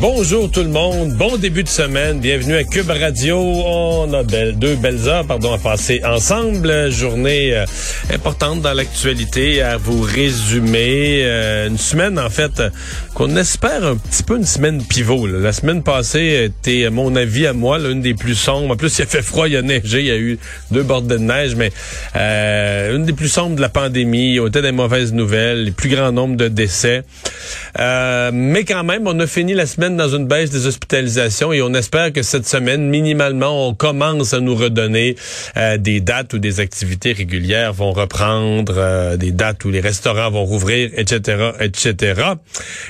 Bonjour tout le monde, bon début de semaine, bienvenue à Cube Radio. On a deux belles heures pardon, à passer ensemble. Journée euh, importante dans l'actualité à vous résumer. Euh, une semaine en fait qu'on espère un petit peu une semaine pivot. La semaine passée était, à mon avis à moi, l'une des plus sombres. En plus, il a fait froid, il a neigé, il y a eu deux bordées de neige, mais euh, une des plus sombres de la pandémie. On était des mauvaises nouvelles, les plus grands nombres de décès. Euh, mais quand même, on a fini la semaine dans une baisse des hospitalisations et on espère que cette semaine, minimalement, on commence à nous redonner euh, des dates où des activités régulières vont reprendre, euh, des dates où les restaurants vont rouvrir, etc., etc.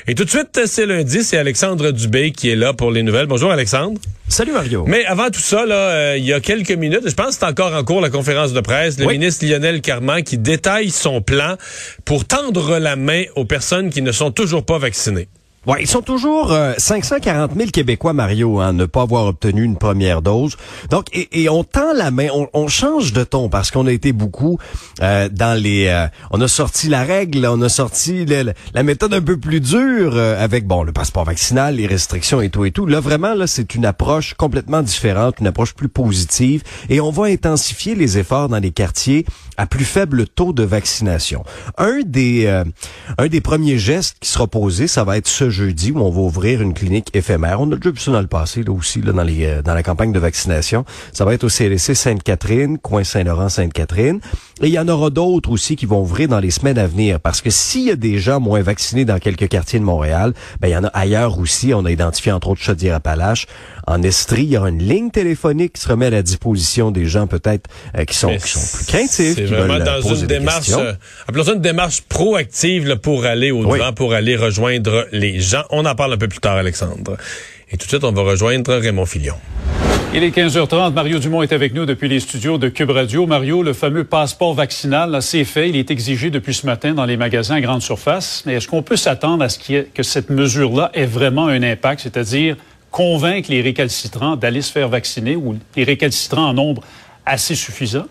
Et tout de suite, c'est lundi, c'est Alexandre Dubé qui est là pour les nouvelles. Bonjour Alexandre. Salut Mario. Mais avant tout ça, là, euh, il y a quelques minutes, je pense que c'est encore en cours la conférence de presse, le Oui. ministre Lionel Carman qui détaille son plan pour tendre la main aux personnes qui ne sont toujours pas vaccinées. Ouais, ils sont toujours euh, 540 000 Québécois, Mario, à ne pas avoir obtenu une première dose. Donc, et, et on tend la main, on, on change de ton parce qu'on a été beaucoup euh, dans les... euh, on a sorti la règle, on a sorti le- la méthode un peu plus dure euh, avec, bon, le passeport vaccinal, les restrictions et tout et tout. Là, vraiment, là, c'est une approche complètement différente, une approche plus positive. Et on va intensifier les efforts dans les quartiers à plus faible taux de vaccination. Un des, euh, un des premiers gestes qui sera posé, ça va être ce jeudi où on va ouvrir une clinique éphémère. On a déjà vu ça dans le passé, là aussi, là, dans, les, euh, dans la campagne de vaccination. Ça va être au CLSC Sainte-Catherine, coin Saint-Laurent-Sainte-Catherine. Et il y en aura d'autres aussi qui vont ouvrir dans les semaines à venir. Parce que s'il y a des gens moins vaccinés dans quelques quartiers de Montréal, ben, il y en a ailleurs aussi. On a identifié entre autres Chaudière-Appalaches. En Estrie, il y aura une ligne téléphonique qui se remet à la disposition des gens peut-être euh, qui sont, qui sont plus craintifs. C'est vraiment euh, dans une démarche, euh, appelons ça une démarche proactive là, pour aller au devant, Oui. pour aller rejoindre les gens. On en parle un peu plus tard, Alexandre. Et tout de suite, on va rejoindre Raymond Filion. Il est 15h30. Mario Dumont est avec nous depuis les studios de Cube Radio. Mario, le fameux passeport vaccinal, c'est fait. Il est exigé depuis ce matin dans les magasins à grande surface. Mais est-ce qu'on peut s'attendre à ce que cette mesure-là ait vraiment un impact, c'est-à-dire convaincre les récalcitrants d'aller se faire vacciner ou les récalcitrants en nombre assez suffisant?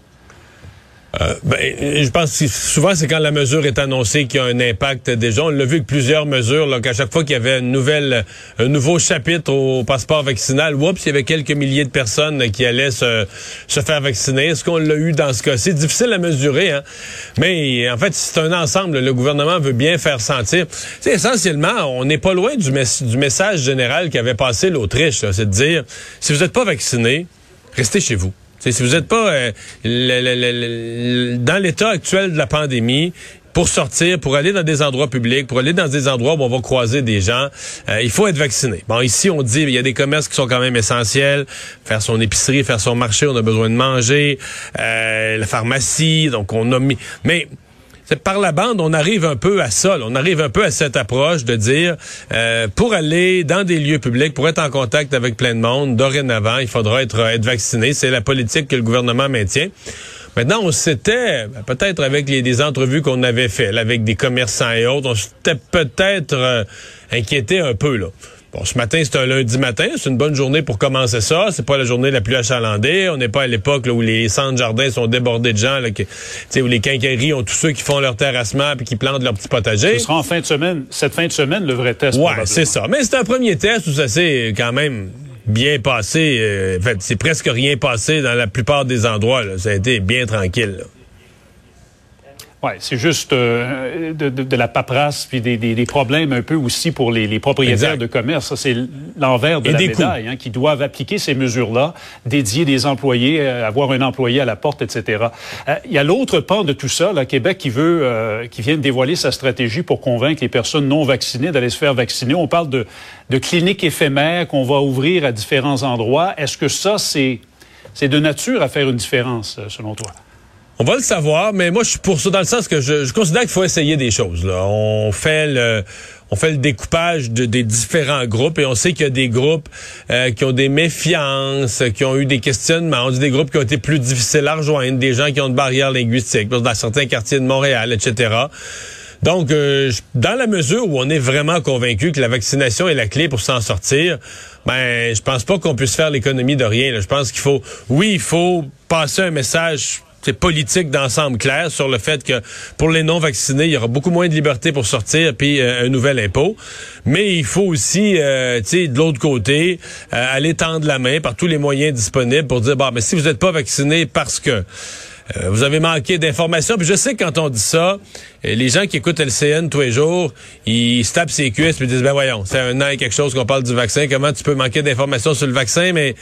Euh, ben, je pense que souvent, c'est quand la mesure est annoncée qu'il y a un impact déjà. On l'a vu avec plusieurs mesures, là, qu'à chaque fois qu'il y avait une nouvelle, un nouveau chapitre au passeport vaccinal, oups, il y avait quelques milliers de personnes qui allaient se, se faire vacciner. Est-ce qu'on l'a eu dans ce cas? C'est difficile à mesurer, hein? Mais en fait, c'est un ensemble. Le gouvernement veut bien faire sentir. Essentiellement, on n'est pas loin du, du message général qu'avait passé l'Autriche, c'est de dire, si vous n'êtes pas vacciné, restez chez vous. Si vous n'êtes pas euh, le- le- le- dans l'état actuel de la pandémie, pour sortir, pour aller dans des endroits publics, pour aller dans des endroits où on va croiser des gens, euh, il faut être vacciné. Bon, ici, on dit, il y a des commerces qui sont quand même essentiels. Faire son épicerie, faire son marché, on a besoin de manger. Euh, la pharmacie, donc on a mis... Mais... c'est par la bande, on arrive un peu à ça. On arrive un peu à cette approche de dire, euh, pour aller dans des lieux publics, pour être en contact avec plein de monde, dorénavant, il faudra être, vacciné. C'est la politique que le gouvernement maintient. Maintenant, on s'était, ben, peut-être avec les, des entrevues qu'on avait fait, là, avec des commerçants et autres, on s'était peut-être euh, inquiété un peu. là. Bon, ce matin, c'est un lundi matin. C'est une bonne journée pour commencer ça. C'est pas la journée la plus achalandée. On n'est pas à l'époque où les centres jardins sont débordés de gens, là, que, où les quincailleries ont tous ceux qui font leur terrassement puis qui plantent leur petit potager. Ce sera en fin de semaine, cette fin de semaine, le vrai test. Ouais, c'est ça. Mais c'est un premier test où ça s'est quand même bien passé. Euh, en fait, c'est presque rien passé dans la plupart des endroits. là. Ça a été bien tranquille. là. Oui, c'est juste euh, de, de- de la paperasse puis des, des- des problèmes un peu aussi pour les, les propriétaires Exact. de commerce. Ça, c'est l'envers de Et la médaille, hein, qui doivent appliquer ces mesures-là, dédier des employés, euh, avoir un employé à la porte, etc. Euh, Il y a l'autre pan de tout ça, là, Québec qui veut, euh, qui vient de dévoiler sa stratégie pour convaincre les personnes non vaccinées d'aller se faire vacciner. On parle de, de cliniques éphémères qu'on va ouvrir à différents endroits. Est-ce que ça, c'est c'est de nature à faire une différence, selon toi? On va le savoir, mais moi, je suis pour ça dans le sens que je, je considère qu'il faut essayer des choses. Là. On fait le... Fait le découpage de- des différents groupes et on sait qu'il y a des groupes euh, qui ont des méfiances, qui ont eu des questionnements. On dit des groupes qui ont été plus difficiles à rejoindre, des gens qui ont de barrières linguistiques, dans certains quartiers de Montréal, etc. Donc, euh, dans la mesure où on est vraiment convaincu que la vaccination est la clé pour s'en sortir, ben, je pense pas qu'on puisse faire l'économie de rien. Je pense qu'il faut, oui, il faut passer un message politique d'ensemble clair sur le fait que pour les non vaccinés, il y aura beaucoup moins de liberté pour sortir puis euh, un nouvel impôt. Mais il faut aussi, euh, tu sais, de l'autre côté, euh, aller tendre la main par tous les moyens disponibles pour dire, bah, mais si vous n'êtes pas vacciné parce que vous avez manqué d'informations. Puis je sais que quand on dit ça, les gens qui écoutent LCN tous les jours, ils se tapent ses cuisses et disent, ben voyons, c'est un an et quelque chose qu'on parle du vaccin. Comment tu peux manquer d'informations sur le vaccin? Mais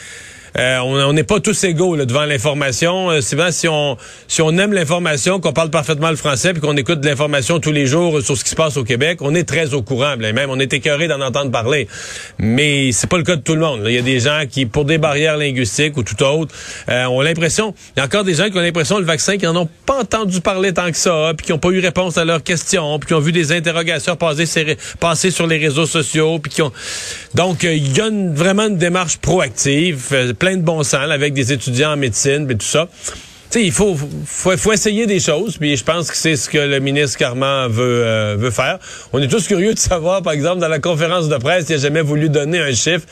euh, on n'est pas tous égaux devant l'information. Euh, souvent, si on si on aime l'information, qu'on parle parfaitement le français, puis qu'on écoute l'information tous les jours sur ce qui se passe au Québec, on est très au courant. Même, on est écœuré d'en entendre parler. Mais c'est pas le cas de tout le monde. Il y a des gens qui, pour des barrières linguistiques ou tout autre, euh, ont l'impression. Il y a encore des gens qui ont l'impression le vaccin, qui n'en ont pas entendu parler tant que ça, puis qui n'ont pas eu réponse à leurs questions, puis qui ont vu des interrogations passer, passer sur les réseaux sociaux, puis qui ont. Donc, il y a vraiment une démarche proactive de bon sens avec des étudiants en médecine et tout ça. il faut, faut, essayer des choses, puis je pense que c'est ce que le ministre Carman veut, euh, veut faire. On est tous curieux de savoir, par exemple, dans la conférence de presse, il n'a jamais voulu donner un chiffre.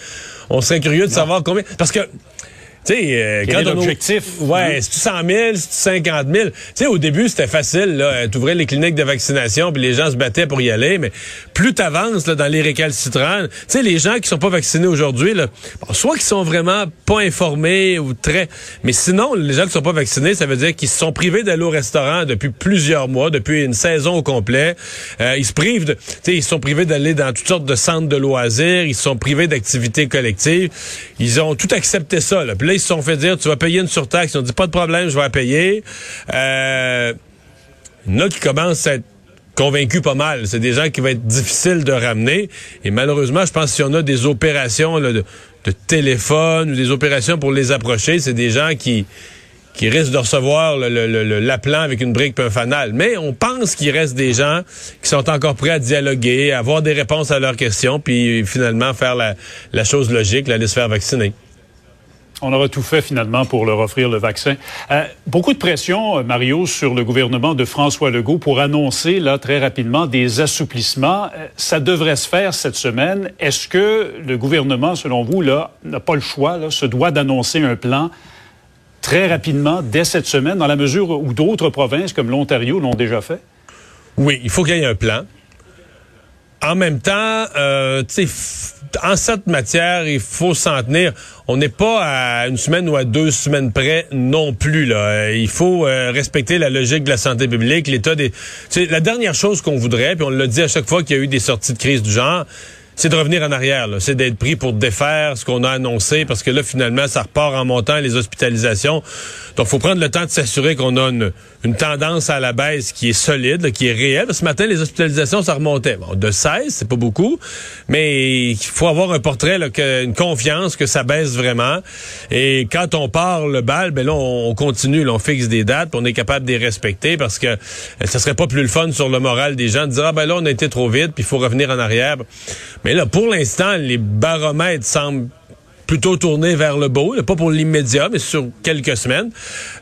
On serait curieux de savoir combien. Parce que tu sais, euh, quand l'objectif? Ouais, c'est 100 000, c'est 50 000. Tu sais, au début, c'était facile, là. T'ouvrais les cliniques de vaccination, puis les gens se battaient pour y aller. Mais plus t'avances, là, dans les récalcitrants, tu sais, les gens qui sont pas vaccinés aujourd'hui, là, soit qu'ils sont vraiment pas informés ou très... Mais sinon, les gens qui sont pas vaccinés, ça veut dire qu'ils se sont privés d'aller au restaurant depuis plusieurs mois, depuis une saison au complet. Euh, ils se privent de... Tu sais, ils sont privés d'aller dans toutes sortes de centres de loisirs. Ils sont privés d'activités collectives. Ils ont tout accepté ça, là. Puis là, ils se sont fait dire, tu vas payer une surtaxe. Ils ont dit, pas de problème, je vais la payer. Euh, il y en a qui commencent à être convaincus pas mal. C'est des gens qui vont être difficiles de ramener. Et malheureusement, je pense que si on a des opérations de, téléphone ou des opérations pour les approcher, c'est des gens qui qui risquent de recevoir l'appelant avec une brique et un fanal. Mais on pense qu'il reste des gens qui sont encore prêts à dialoguer, à avoir des réponses à leurs questions, puis finalement faire la, la chose logique, aller se faire vacciner. On aura tout fait finalement pour leur offrir le vaccin. Euh, beaucoup de pression, euh, Mario, sur le gouvernement de François Legault pour annoncer là très rapidement des assouplissements. Euh, ça devrait se faire cette semaine. Est-ce que le gouvernement, selon vous, là, n'a pas le choix, se doit d'annoncer un plan très rapidement dès cette semaine, dans la mesure où d'autres provinces comme l'Ontario l'ont déjà fait? Oui, il faut qu'il y ait un plan. En même temps, euh, en cette matière, il faut s'en tenir. On n'est pas à une semaine ou à deux semaines près non plus. Là. Il faut euh, respecter la logique de la santé publique, l'état des. la dernière chose qu'on voudrait, puis on l'a dit à chaque fois qu'il y a eu des sorties de crise du genre, c'est de revenir en arrière. C'est d'être pris pour défaire ce qu'on a annoncé, parce que là, finalement, ça repart en montant les hospitalisations. Donc, faut prendre le temps de s'assurer qu'on a une, tendance à la baisse qui est solide, qui est réelle. Ce matin, les hospitalisations, ça remontait. Bon, de 16, c'est pas beaucoup, mais il faut avoir un portrait, là, une confiance que ça baisse vraiment. Et quand on part le bal, ben là, on, continue, on fixe des dates, on est capable de les respecter, parce que ça euh, serait pas plus le fun sur le moral des gens de dire, ah ben là, on a été trop vite, puis il faut revenir en arrière. Mais là, pour l'instant, les baromètres semblent plutôt tourner vers le bas, pas pour l'immédiat, mais sur quelques semaines.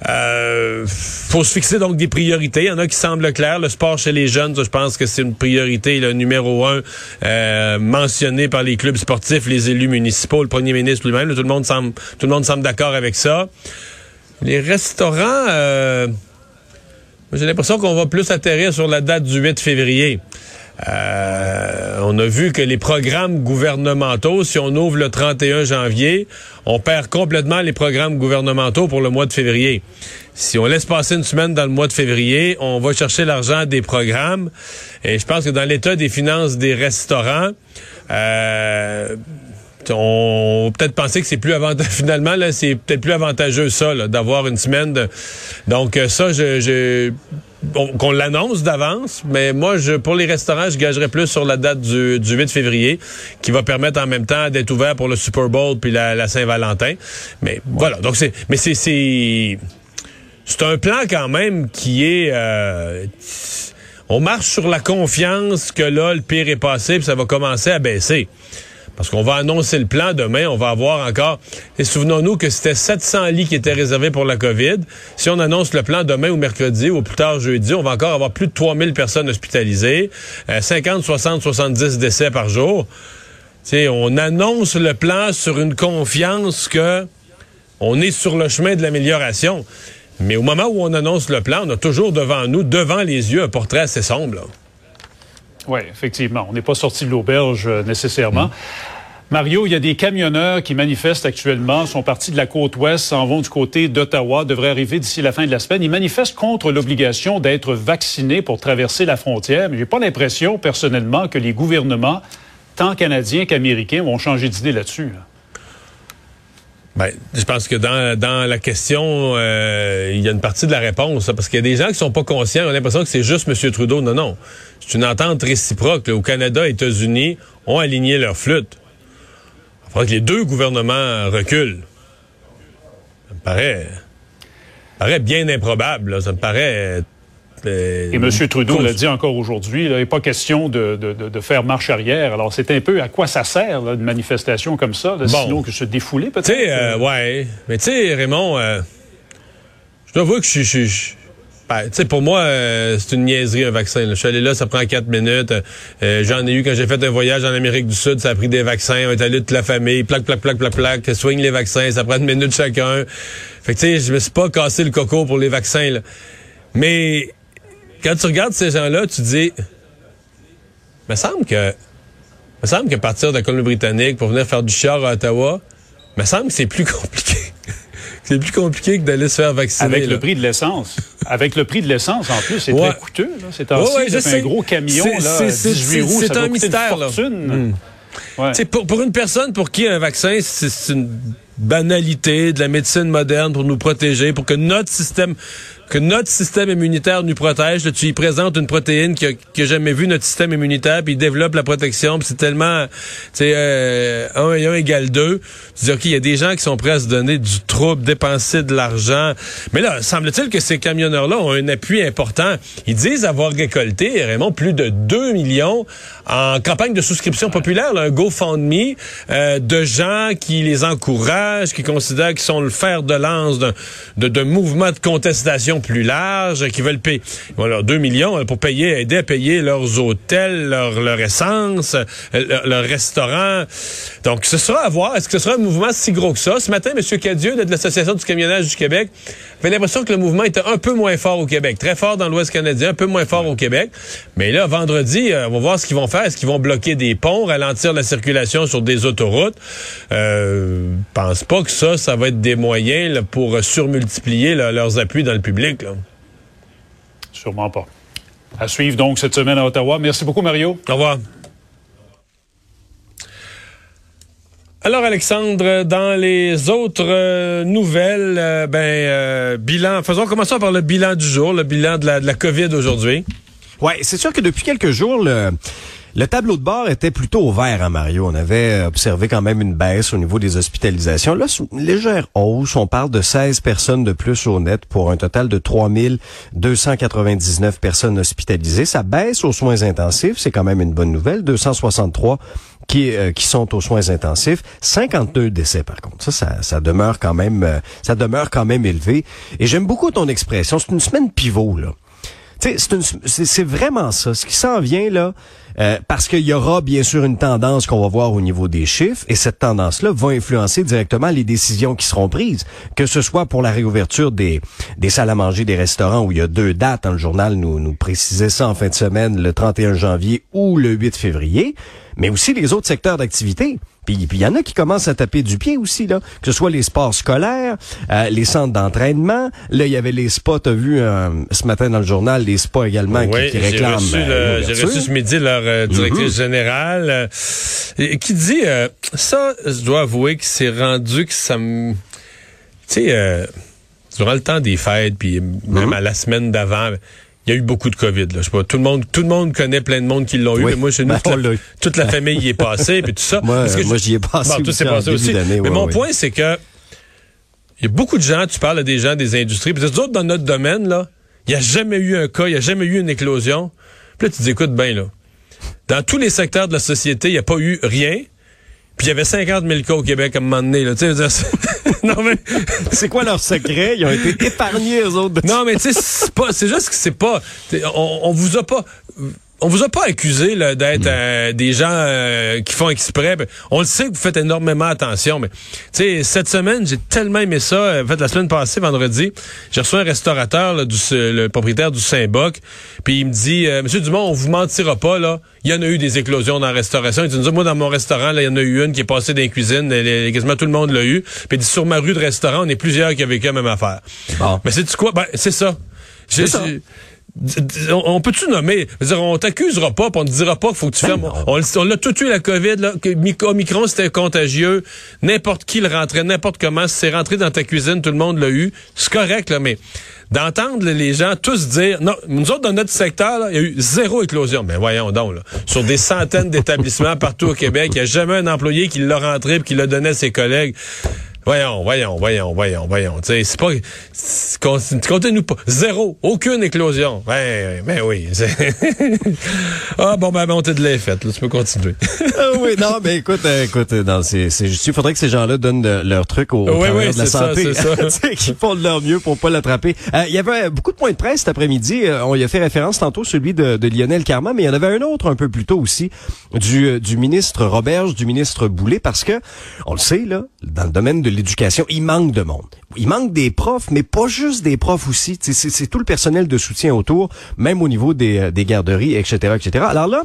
Euh, faut se fixer donc des priorités. Il y en a qui semblent claires. Le sport chez les jeunes, je pense que c'est une priorité, le numéro un, euh, mentionné par les clubs sportifs, les élus municipaux, le premier ministre lui-même. Tout le monde semble, tout le monde semble d'accord avec ça. Les restaurants, euh, j'ai l'impression qu'on va plus atterrir sur la date du 8 février. Euh, on a vu que les programmes gouvernementaux, si on ouvre le 31 janvier, on perd complètement les programmes gouvernementaux pour le mois de février. Si on laisse passer une semaine dans le mois de février, on va chercher l'argent des programmes. Et je pense que dans l'état des finances des restaurants, euh, on peut-être penser que c'est plus avantageux. Finalement, là, c'est peut-être plus avantageux ça, d'avoir une semaine. Donc euh, ça, je, qu'on l'annonce d'avance, mais moi, je, pour les restaurants, je gagerais plus sur la date du, 8 février, qui va permettre en même temps d'être ouvert pour le Super Bowl puis la, Saint-Valentin. Mais voilà, donc c'est, mais c'est, c'est, c'est un plan quand même qui est, euh, on marche sur la confiance que là, le pire est passé puis ça va commencer à baisser. Parce qu'on va annoncer le plan demain, on va avoir encore... Et souvenons-nous que c'était 700 lits qui étaient réservés pour la COVID. Si on annonce le plan demain ou mercredi ou plus tard jeudi, on va encore avoir plus de 3000 personnes hospitalisées, 50, 60, 70 décès par jour. sais, on annonce le plan sur une confiance que on est sur le chemin de l'amélioration. Mais au moment où on annonce le plan, on a toujours devant nous, devant les yeux, un portrait assez sombre. Oui, effectivement. On n'est pas sorti de l'auberge euh, nécessairement. Mario, il y a des camionneurs qui manifestent actuellement, sont partis de la côte ouest, s'en vont du côté d'Ottawa, devraient arriver d'ici la fin de la semaine. Ils manifestent contre l'obligation d'être vaccinés pour traverser la frontière, mais j'ai pas l'impression, personnellement, que les gouvernements, tant canadiens qu'américains, vont changer d'idée là-dessus. là dessus ben, je pense que dans, dans la question, euh, il y a une partie de la réponse, parce qu'il y a des gens qui sont pas conscients, on a l'impression que c'est juste M. Trudeau. Non, non. C'est une entente réciproque. Au Canada et États-Unis ont aligné leur flûte. Il faudra que les deux gouvernements reculent. Ça me paraît, paraît bien improbable. Ça me paraît et M. Trudeau l'a dit encore aujourd'hui, il n'est pas question de, faire marche arrière. Alors, c'est un peu à quoi ça sert, une manifestation comme ça, sinon que se défouler peut-être? Tu sais, euh, ouais. Mais tu sais, Raymond, euh, je dois voir que je suis... Ben, tu sais, pour moi, euh, c'est une niaiserie, un vaccin. Je suis allé là, ça prend quatre minutes. J'en ai eu quand j'ai fait un voyage en Amérique du Sud, ça a pris des vaccins. On est allé toute la famille, plaque, plaque, plaque, plaque, plaque, soigne les vaccins, ça prend une minute chacun. Fait que tu sais, je me suis pas cassé le coco pour les vaccins, là. Mais quand tu regardes ces gens-là, tu dis, me semble que, me semble que partir de la Colombie-Britannique pour venir faire du char à Ottawa, me semble que c'est plus compliqué. c'est plus compliqué que d'aller se faire vacciner. Avec le prix de l'essence. Avec le prix de l'essence, en plus, c'est très coûteux. C'est un gros camion, là, 18 roues, C'est un mystère. Là. Hmm. Pour, pour une personne pour qui un vaccin, c'est une banalité de la médecine moderne pour nous protéger, pour que notre système que notre système immunitaire nous protège. Là, tu y présentes une protéine qui a, jamais vu notre système immunitaire, puis il développe la protection, puis c'est tellement, tu sais, euh, 1 et 1 égale 2. Tu dis, OK, il y a des gens qui sont prêts à se donner du trouble, dépenser de l'argent. Mais là, semble-t-il que ces camionneurs-là ont un appui important. Ils disent avoir récolté, Raymond, plus de 2 millions en campagne de souscription populaire, là, un GoFundMe euh, de gens qui les encouragent, qui considèrent qu'ils sont le fer de lance d'un de, mouvement de contestation plus large, qui veulent payer voilà, 2 millions euh, pour payer, aider à payer leurs hôtels, leur, leur essence, euh, leur, restaurant. Donc, ce sera à voir. Est-ce que ce sera un mouvement si gros que ça? Ce matin, M. Cadieux de l'Association du camionnage du Québec avait l'impression que le mouvement était un peu moins fort au Québec. Très fort dans l'Ouest canadien, un peu moins fort au Québec. Mais là, vendredi, euh, on va voir ce qu'ils vont faire. Est-ce qu'ils vont bloquer des ponts, ralentir la circulation sur des autoroutes? Euh, pense pas que ça, ça va être des moyens pour surmultiplier leurs appuis dans le public. Sûrement pas. À suivre donc cette semaine à Ottawa. Merci beaucoup, Mario. Au revoir. Alors Alexandre, dans les autres euh, nouvelles, euh, ben euh, bilan, faisons commencer par le bilan du jour, le bilan de la, de la COVID aujourd'hui. Ouais, c'est sûr que depuis quelques jours, le, le tableau de bord était plutôt vert, à hein, Mario. On avait observé quand même une baisse au niveau des hospitalisations. Là, une légère hausse. On parle de 16 personnes de plus au net pour un total de 3299 personnes hospitalisées. Ça baisse aux soins intensifs. C'est quand même une bonne nouvelle. 263 qui, euh, qui sont aux soins intensifs. 52 décès, par contre. Ça, ça, demeure quand même, euh, ça demeure quand même élevé. Et j'aime beaucoup ton expression. C'est une semaine pivot, là c'est vraiment ça. Ce qui s'en vient là, euh, parce qu'il y aura bien sûr une tendance qu'on va voir au niveau des chiffres, et cette tendance-là va influencer directement les décisions qui seront prises, que ce soit pour la réouverture des, des salles à manger, des restaurants, où il y a deux dates, dans le journal nous, nous précisait ça en fin de semaine, le 31 janvier ou le 8 février, mais aussi les autres secteurs d'activité. Puis il y en a qui commencent à taper du pied aussi, là. Que ce soit les sports scolaires, euh, les centres d'entraînement. Là, il y avait les spas, t'as vu euh, ce matin dans le journal, les spas également qui, qui, réclament. Euh, j'ai reçu, ce midi leur directrice mhm. générale qui dit ça, je dois avouer que c'est rendu que ça me. Tu sais, durant le temps des fêtes, puis même mhm. à la semaine d'avant il y a eu beaucoup de COVID. Là. Je sais pas, tout le monde, tout le monde connaît plein de monde qui l'ont eu. Mais moi, chez nous, ben, toute, la, famille y est passée, puis tout ça. moi, j'y ai passé. tout s'est passé aussi. mais mon point, c'est que il y a beaucoup de gens. Tu parles à des gens des industries. Puis autres dans notre domaine là, il n'y a jamais eu un cas, il n'y a jamais eu une éclosion. Puis là, tu dis, écoute bien là. Dans tous les secteurs de la société, il n'y a pas eu rien. Puis il y avait 50 000 cas au Québec à un moment donné. Là, non, mais... C'est quoi leur secret? Ils ont été épargnés, eux autres. de- Non, mais tu sais, c'est pas, c'est juste que c'est pas, on, on vous a pas, on vous a pas accusé là, d'être euh, des gens euh, qui font exprès. On le sait que vous faites énormément attention, mais tu sais, cette semaine, j'ai tellement aimé ça. euh, En fait, la semaine passée, vendredi, j'ai reçu un restaurateur, là, du, le propriétaire du Saint-Boc, puis il me dit, euh, Monsieur Dumont, on vous mentira pas là. Il y en a eu des éclosions dans la restauration. Il dit, moi, dans mon restaurant, là, il y en a eu une qui est passée dans les cuisines. Est- quasiment tout le monde l'a eu. Puis il dit, sur ma rue de restaurant, on est plusieurs qui ont vécu la même affaire. Mais c'est quoi? Ben, c'est ça. On, peut-tu nommer? Je veux dire, on t'accusera pas, puis on te dira pas qu'il faut que tu Ben fermes. On, l'a tout eu la COVID, là, que Mi- Omicron, c'était contagieux. N'importe qui le rentrait, n'importe comment. Si c'est rentré dans ta cuisine, tout le monde l'a eu. C'est correct, là, mais d'entendre les gens tous dire, non, nous autres, dans notre secteur, il y a eu zéro éclosion. Mais voyons donc, là. Sur des centaines d'établissements partout au Québec, il n'y a jamais un employé qui l'a rentré puis qui l'a donné à ses collègues. Voyons, voyons, voyons, voyons, voyons. Tu sais, c'est pas. Comptez-nous pas. Zéro. Aucune éclosion. Ben, ben oui. ah, bon, ben, montée de lait faite. Là, tu peux continuer. Ah oui, non, mais écoute, euh, écoute, euh, non, c'est, c'est juste, il faudrait que ces gens-là donnent leur truc aux, Oui, de la ça, santé. c'est ça. Qu'ils font de leur mieux pour pas l'attraper. Euh, Il y avait beaucoup de points de presse cet après-midi. Euh, on y a fait référence tantôt, celui de, de Lionel Carman, mais il y en avait un autre un peu plus tôt aussi, du, du ministre Roberge, du ministre Boulay, parce que, on le sait, là, dans le domaine de l'éducation, il manque de monde. Il manque des profs, mais pas juste des profs aussi. C'est, tout le personnel de soutien autour, même au niveau des, euh, des garderies, etc., etc. Alors là,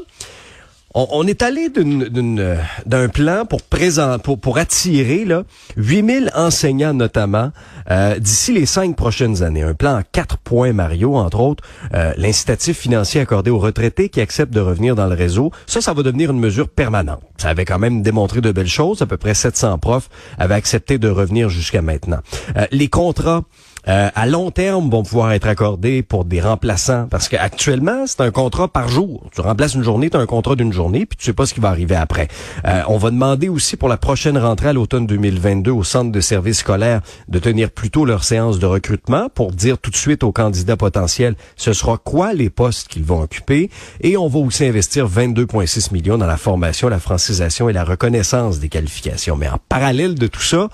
on, on est allé euh, d'un plan pour présent, pour, pour attirer là 8000 enseignants notamment euh, d'ici les cinq prochaines années. Un plan en quatre points, Mario, entre autres, euh, l'incitatif financier accordé aux retraités qui acceptent de revenir dans le réseau. Ça, ça va devenir une mesure permanente. Ça avait quand même démontré de belles choses. À peu près 700 profs avaient accepté de revenir jusqu'à maintenant. Euh, les contrats euh, à long terme vont pouvoir être accordés pour des remplaçants parce qu'actuellement c'est un contrat par jour. Tu remplaces une journée, tu as un contrat d'une journée puis tu sais pas ce qui va arriver après. Euh, on va demander aussi pour la prochaine rentrée à l'automne 2022 au centre de services scolaires de tenir plutôt leur séance de recrutement pour dire tout de suite aux candidats potentiels ce sera quoi les postes qu'ils vont occuper et on va aussi investir 22,6 millions dans la formation, la francisation et la reconnaissance des qualifications. Mais en parallèle de tout ça,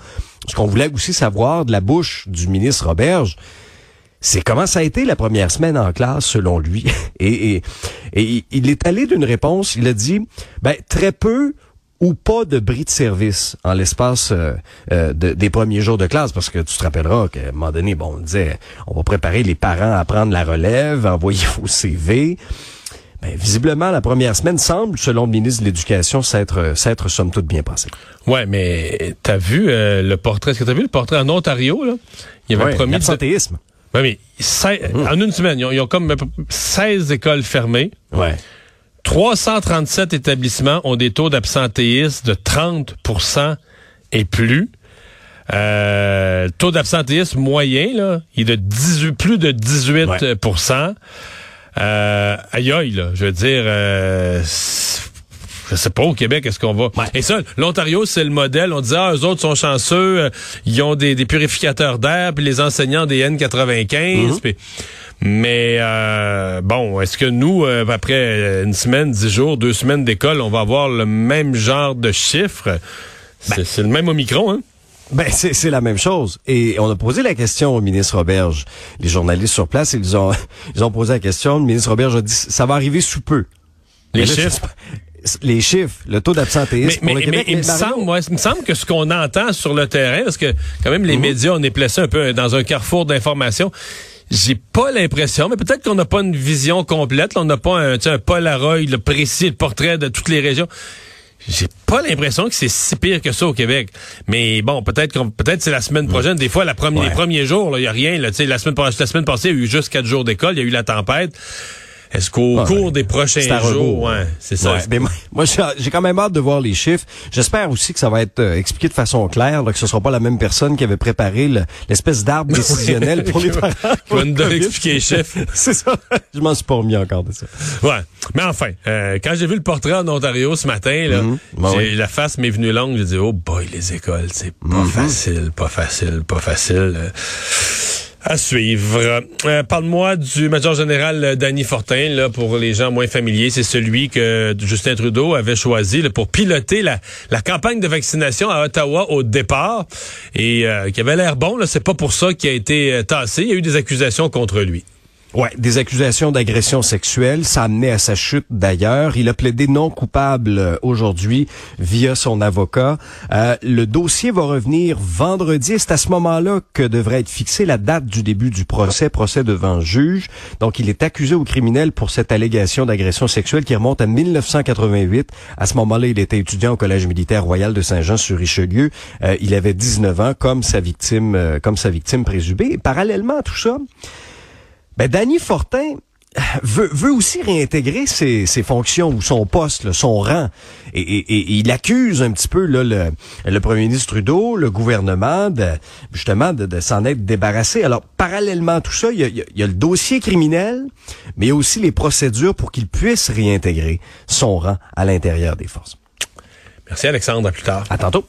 ce qu'on voulait aussi savoir de la bouche du ministre Roberge, c'est comment ça a été la première semaine en classe selon lui. Et, il est allé d'une réponse, il a dit, ben très peu ou pas de bris de service en l'espace euh, euh, de- des premiers jours de classe, parce que tu te rappelleras qu'à un moment donné, bon, on disait, on va préparer les parents à prendre la relève, envoyer vos CV. Ben, visiblement, la première semaine semble, selon le ministre de l'Éducation, s'être s'être somme toute bien passée. Ouais, mais t'as vu euh, le portrait? Est-ce que t'as vu le portrait en Ontario, là? Il avait Ouais, promis de... l'absentéisme. Ouais, mais seize- en une semaine, ils ont, ils ont comme à peu près 16 écoles fermées. Ouais. 337 établissements ont des taux d'absentéisme de 30% et plus. Euh, le taux d'absentéisme moyen, là, il est de 18, plus de 18 euh, aïe aïe, là, je veux dire, euh, c'est- je sais pas au Québec, est-ce qu'on va... Et ça, l'Ontario, c'est le modèle. On disait, ah, eux autres sont chanceux, euh, ils ont des, des purificateurs d'air, puis les enseignants des N95. puis- mais euh, bon, est-ce que nous, euh, après une semaine, dix jours, deux semaines d'école, on va avoir le même genre de chiffres? C'est c'est le même Omicron, hein? Ben, c'est c'est la même chose. Et on a posé la question au ministre Roberge. Les journalistes sur place, ils ont, ils ont posé la question. Le ministre Roberge a dit, ça va arriver sous peu. Les chiffres? Les chiffres, le taux d'absentéisme Mais, pour mais, le mais Québec. il, me semble, ouais, il me semble que ce qu'on entend sur le terrain, parce que quand même les médias, on est placé un peu dans un carrefour d'informations. J'ai pas l'impression, mais peut-être qu'on n'a pas une vision complète. là, on n'a pas un, un Polaroid le précis, le portrait de toutes les régions. J'ai pas l'impression que c'est si pire que ça au Québec. Mais bon, peut-être qu'on peut-être c'est la semaine prochaine. Des fois, la première, Ouais. les premiers jours, il y a rien. Là, la semaine la semaine passée, il y a eu juste quatre jours d'école. Il y a eu la tempête. Est-ce qu'au cours des prochains jours, ouais, c'est ça. Ouais, mais moi, moi, j'ai quand même hâte de voir les chiffres. J'espère aussi que ça va être euh, expliqué de façon claire, là, que ce sera pas la même personne qui avait préparé le- l'espèce d'arbre décisionnel pour les parents. Qui va nous donner expliquer les chiffres. C'est ça. Je m'en suis pas remis encore de ça. Ouais. Mais enfin, euh, quand j'ai vu le portrait en Ontario ce matin, là, Mhm. Ben oui. la face m'est venue longue. J'ai dit, oh boy, les écoles, c'est pas Mhm. facile, pas facile, pas facile. Euh, À suivre. Euh, Parle-moi du major général euh, Danny Fortin, là, pour les gens moins familiers. C'est celui que Justin Trudeau avait choisi pour piloter la, la campagne de vaccination à Ottawa au départ et euh, qui avait l'air bon. C'est pas pour ça qu'il a été euh, tassé. Il y a eu des accusations contre lui. Ouais, des accusations d'agression sexuelle, ça a amené à sa chute d'ailleurs. Il a plaidé non coupable euh, aujourd'hui via son avocat. Euh, le dossier va revenir vendredi. C'est à ce moment-là que devrait être fixée la date du début du procès, procès devant juge. Donc, il est accusé au criminel pour cette allégation d'agression sexuelle qui remonte à 1988. À ce moment-là, il était étudiant au Collège militaire royal de Saint-Jean-sur-Richelieu. Euh, il avait 19 ans, comme sa victime, euh, comme sa victime présumée. Parallèlement à tout ça, ben, Danny Fortin veut, veut aussi réintégrer ses, ses fonctions ou son poste, là, son rang. Et, et- et il accuse un petit peu là, le, le premier ministre Trudeau, le gouvernement, de, justement de, de s'en être débarrassé. Alors, parallèlement à tout ça, il y, a, il y a- il y a le dossier criminel, mais il y a aussi les procédures pour qu'il puisse réintégrer son rang à l'intérieur des forces. Merci Alexandre, à plus tard. À tantôt.